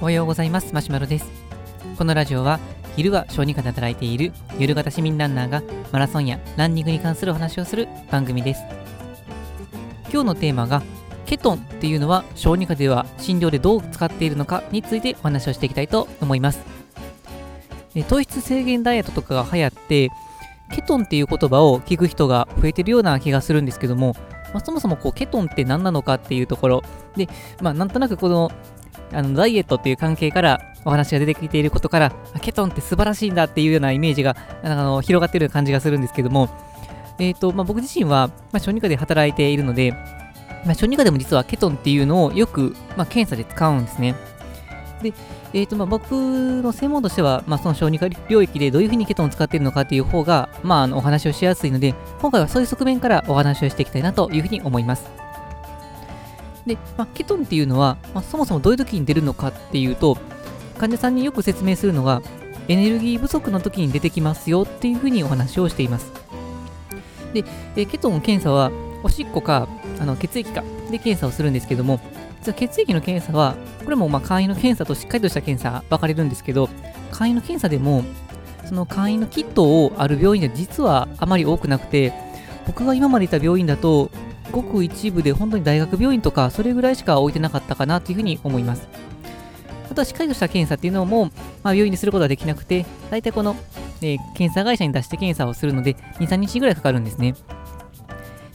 おはようございます。マシュマロです。このラジオは昼は小児科で働いている夜型市民ランナーがマラソンやランニングに関するお話をする番組です。今日のテーマがケトンっていうのは小児科では診療でどう使っているのかについてお話をしていきたいと思います。糖質制限ダイエットとかが流行ってケトンっていう言葉を聞く人が増えてるような気がするんですけども、まあ、そもそもこうケトンって何なのかっていうところで、まあ、なんとなくこのあのダイエットっていう関係からお話が出てきていることからケトンって素晴らしいんだっていうようなイメージがあの広がってる感じがするんですけども、えーとまあ、僕自身は、まあ、小児科で働いているので、まあ、小児科でも実はケトンっていうのをよく、まあ、検査で使うんですね。で、えーとまあ、僕の専門としては、まあ、その小児科領域でどういうふうにケトンを使っているのかっていう方が、まあ、あのお話をしやすいので、今回はそういう側面からお話をしていきたいなというふうに思います。で、まあ、ケトンっていうのは、まあ、そもそもどういう時に出るのかっていうと、患者さんによく説明するのが、エネルギー不足の時に出てきますよっていうふうにお話をしています。で、えケトン検査は、おしっこかあの血液かで検査をするんですけども、実は血液の検査は、これもまあ簡易の検査としっかりとした検査分かれるんですけど、簡易の検査でも、その簡易のキットをある病院では実はあまり多くなくて、僕が今までいた病院だと、ごく一部で本当に大学病院とかそれぐらいしか置いてなかったかなというふうに思います。あとはしっかりとした検査っていうのも、まあ、病院にすることはできなくて、大体この、えー、検査会社に出して検査をするので、2、3日ぐらいかかるんですね。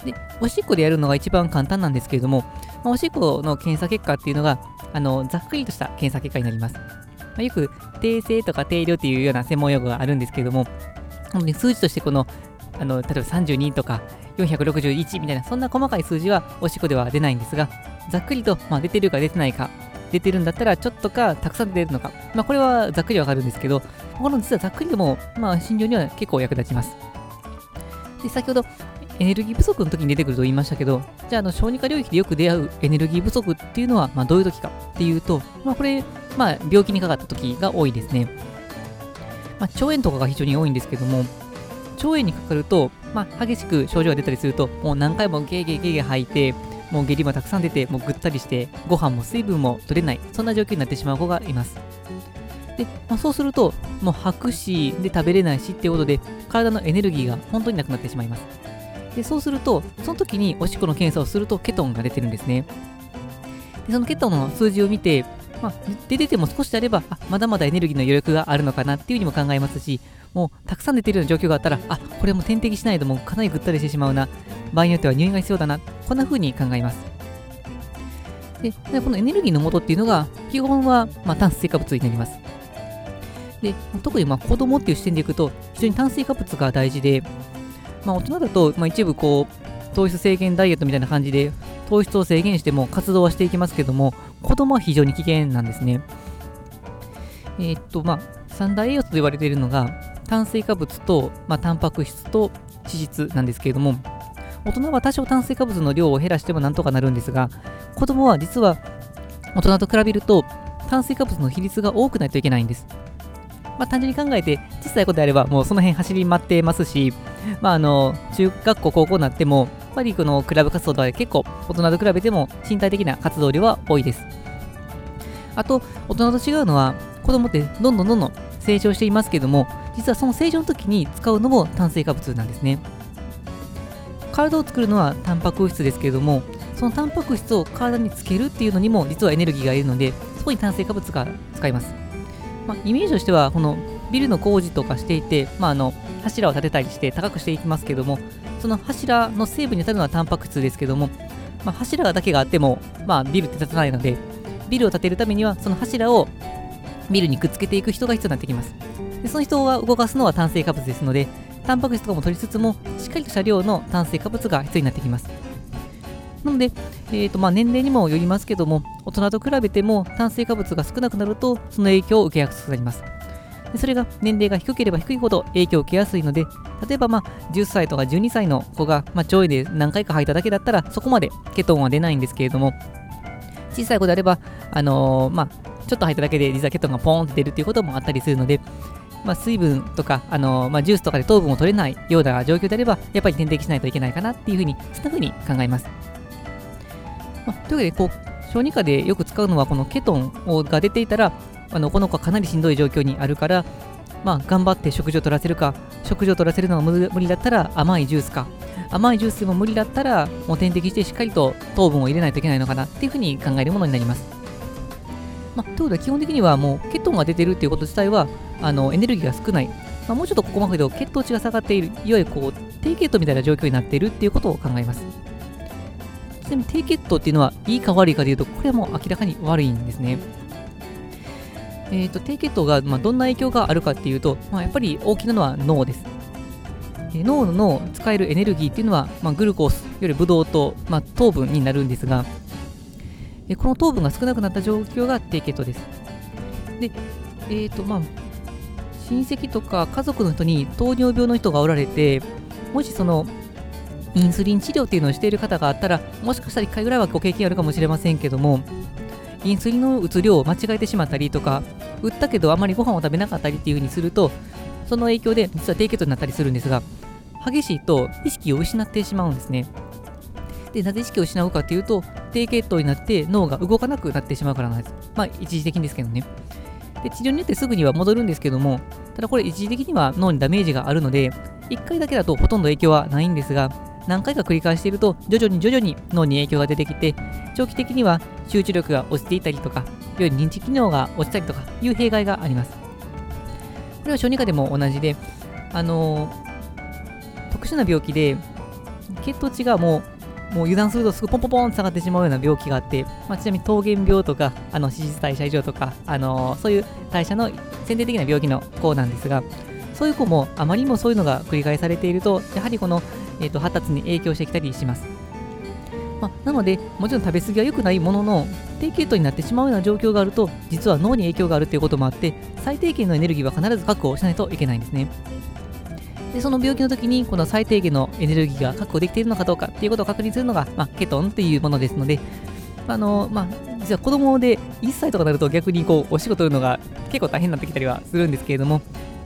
で、おしっこでやるのが一番簡単なんですけれども、まあ、おしっこの検査結果っていうのが、あの、ざっくりとした検査結果になります。まあ、よく、定性とか定量っていうような専門用語があるんですけれども、本当に数字としてこの、あの、例えば32とか461みたいな、そんな細かい数字はおしっこでは出ないんですが、ざっくりと、まあ、出てるか出てないか、出てるんだったらちょっとかたくさん出るのか、まあ、これはざっくりわかるんですけど、この実はざっくりでも、まあ、診療には結構役立ちます。で、先ほど、エネルギー不足の時に出てくると言いましたけど、じゃあ、あの小児科領域でよく出会うエネルギー不足っていうのは、まあ、どういう時かっていうと、まあ、これ、まあ、病気にかかった時が多いですね。まあ、腸炎とかが非常に多いんですけども、腸炎にかかると、まあ、激しく症状が出たりすると、もう何回もゲーゲーゲーゲー吐いて、もう下痢もたくさん出て、もうぐったりして、ご飯も水分も取れない、そんな状況になってしまう子がいます。で、まあ、そうすると、もう吐くし、で食べれないしっていうことで、体のエネルギーが本当になくなってしまいます。で、そうすると、その時におしっこの検査をするとケトンが出てるんですね。で、そのケトンの数字を見て、まあ、出てても少しであればあ、まだまだエネルギーの余力があるのかなっていうふうにも考えますし、もうたくさん出てるような状況があったら、あ、これも点滴しないともうかなりぐったりしてしまうな、場合によっては入院が必要だな、こんな風に考えます。でこのエネルギーの元っていうのが、基本は、まあ、炭水化物になります。で、特にまあ子供っていう視点でいくと、非常に炭水化物が大事で、まあ、大人だと、まあ、一部こう、糖質制限ダイエットみたいな感じで、糖質を制限しても活動はしていきますけども、子供は非常に危険なんですね。えー、っと、まあ、三大栄養素と言われているのが、炭水化物と、まあ、タンパク質と脂質なんですけれども、大人は多少炭水化物の量を減らしてもなんとかなるんですが、子供は実は大人と比べると炭水化物の比率が多くないといけないんです。まあ、単純に考えて、小さい子であればもうその辺走り回ってますし、まあ、あの中学校、高校になっても、やっぱりこのクラブ活動とは結構大人と比べても身体的な活動量は多いです。あと、大人と違うのは、子供ってどんどんどんどん成長していますけども、実はその成長の時に使うのも炭水化物なんですね。体を作るのはタンパク質ですけれども、そのタンパク質を体につけるっていうのにも実はエネルギーがいるので、そこに炭水化物が使います。まあ、イメージとしては、このビルの工事とかしていて、まあ、あの柱を立てたりして高くしていきますけども、その柱の成分に当たるのはタンパク質ですけども、まあ、柱だけがあっても、まあ、ビルって建たないので、ビルを建てるためには、その柱をビルにくっつけていく人が必要になってきます。でその人が動かすのは炭水化物ですので、タンパク質とかも取りつつも、しっかりとした量の炭水化物が必要になってきます。なので、えーとまあ、年齢にもよりますけども、大人と比べても炭水化物が少なくなると、その影響を受けやすくなります。でそれが年齢が低ければ低いほど影響を受けやすいので、例えばまあ10歳とか12歳の子が、まあ、腸炎で何回か吐いただけだったら、そこまでケトンは出ないんですけれども、小さい子であれば、あのー、まあ、ちょっと吐いただけで実はケトンがポーンって出るっていうこともあったりするので、まあ、水分とか、あのまあ、ジュースとかで糖分を取れないような状況であれば、やっぱり点滴しないといけないかなっていうふうに、そんなふうに考えます。まあ、というわけで、こう、小児科でよく使うのはこのケトンが出ていたらあのこの子はかなりしんどい状況にあるからまあ頑張って食事を取らせるか食事を取らせるのが無理だったら甘いジュースか。甘いジュースでも無理だったらもう点滴してしっかりと糖分を入れないといけないのかなっていうふうに考えるものになります。まあ、ということで基本的にはもうケトンが出てるっていうこと自体はあのエネルギーが少ない、まあ、もうちょっとここまで言うと血糖値が下がっているいわゆるこう低血糖みたいな状況になっているっていうことを考えます。ちなみに低血糖っていうのはいいか悪いかでいうとこれも明らかに悪いんですねえーと、低血糖が、まあ、どんな影響があるかっていうと、まあ、やっぱり大きなのは脳です。え脳の使えるエネルギーっていうのは、まあ、グルコースよりブドウ糖、まあ、糖分になるんですが、えこの糖分が少なくなった状況が低血糖です。で、えーとまあ、親戚とか家族の人に糖尿病の人がおられて、もしそのインスリン治療っていうのをしている方があったら、もしかしたら1回ぐらいはご経験あるかもしれませんけども、インスリンの打つ量を間違えてしまったりとか、打ったけどあまりご飯を食べなかったりっていう風にすると、その影響で実は低血糖になったりするんですが、激しいと意識を失ってしまうんですね。で、なぜ意識を失うかというと、低血糖になって脳が動かなくなってしまうからなんです。まあ、一時的にですけどね。で、治療によってすぐには戻るんですけども、ただこれ一時的には脳にダメージがあるので、1回だけだとほとんど影響はないんですが、何回か繰り返していると、徐々に徐々に脳に影響が出てきて、長期的には集中力が落ちていたりとか、より認知機能が落ちたりとかいう弊害があります。これは小児科でも同じで、あのー、特殊な病気で、血糖値がもう、もう油断するとすぐポンポポンと下がってしまうような病気があって、まあ、ちなみに桃源病とか、あの脂質代謝異常とか、あのー、そういう代謝の先天的な病気の子なんですが、そういう子もあまりにもそういうのが繰り返されていると、やはりこの、えーと、発達に影響してきたりします。まあ、なので、もちろん食べ過ぎは良くないものの、低血糖になってしまうような状況があると、実は脳に影響があるということもあって、最低限のエネルギーは必ず確保しないといけないんですね。でその病気の時に、この最低限のエネルギーが確保できているのかどうかっていうことを確認するのが、まあ、ケトンっていうものですので、あのまあ、実は子供で1歳とかになると逆にこうお仕事するのが結構大変になってきたりはするんですけれども、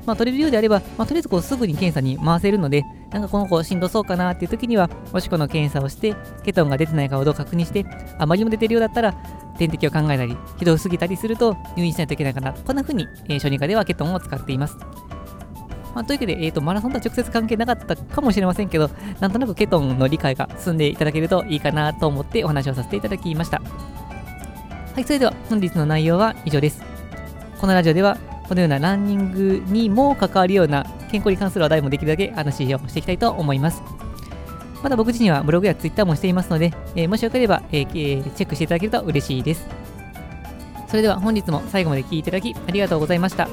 まあ、取れるようであれば、まあ、とりあえずこうすぐに検査に回せるので、なんかこの子しんどそうかなっていう時には、おしこの検査をして、ケトンが出てないかをどう確認して、あまりにも出てるようだったら、点滴を考えたり、ひどすぎたりすると入院しないといけないかな。こんな風に、えー、小児科ではケトンを使っています。まあ、というわけで、えーと、マラソンとは直接関係なかったかもしれませんけど、なんとなくケトンの理解が進んでいただけるといいかなと思ってお話をさせていただきました。はい、それでは本日の内容は以上です。このラジオではこのようなランニングにも関わるような健康に関する話題もできるだけ話をしていきたいと思います。まだ僕自身はブログやツイッターもしていますので、えー、もしよければ、えー、チェックしていただけると嬉しいです。それでは本日も最後まで聴いていただきありがとうございました。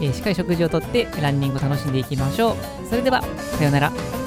えー、しっかり食事をとってランニングを楽しんでいきましょう。それでは、さようなら。